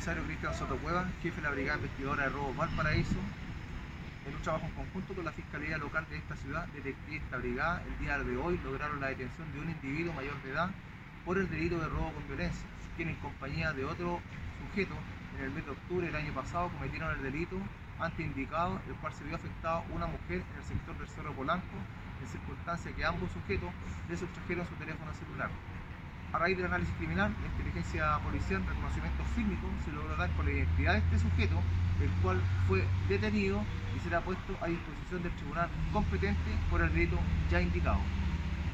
comisario Cristian Soto Cueva, jefe de la Brigada Investigadora de Robo Valparaíso, en un trabajo en conjunto con la Fiscalía Local de esta ciudad, detectives de esta brigada, el día de hoy lograron la detención de un individuo mayor de edad por el delito de robo con violencia, quien en compañía de otro sujeto en el mes de octubre del año pasado cometieron el delito antes indicado, el cual se vio afectado una mujer en el sector del Cerro Polanco, en circunstancia que ambos sujetos le sustrajeron su teléfono celular. A raíz del análisis criminal, la inteligencia policial, reconocimiento fílmico, se logró dar con la identidad de este sujeto, el cual fue detenido y será puesto a disposición del tribunal competente por el delito ya indicado.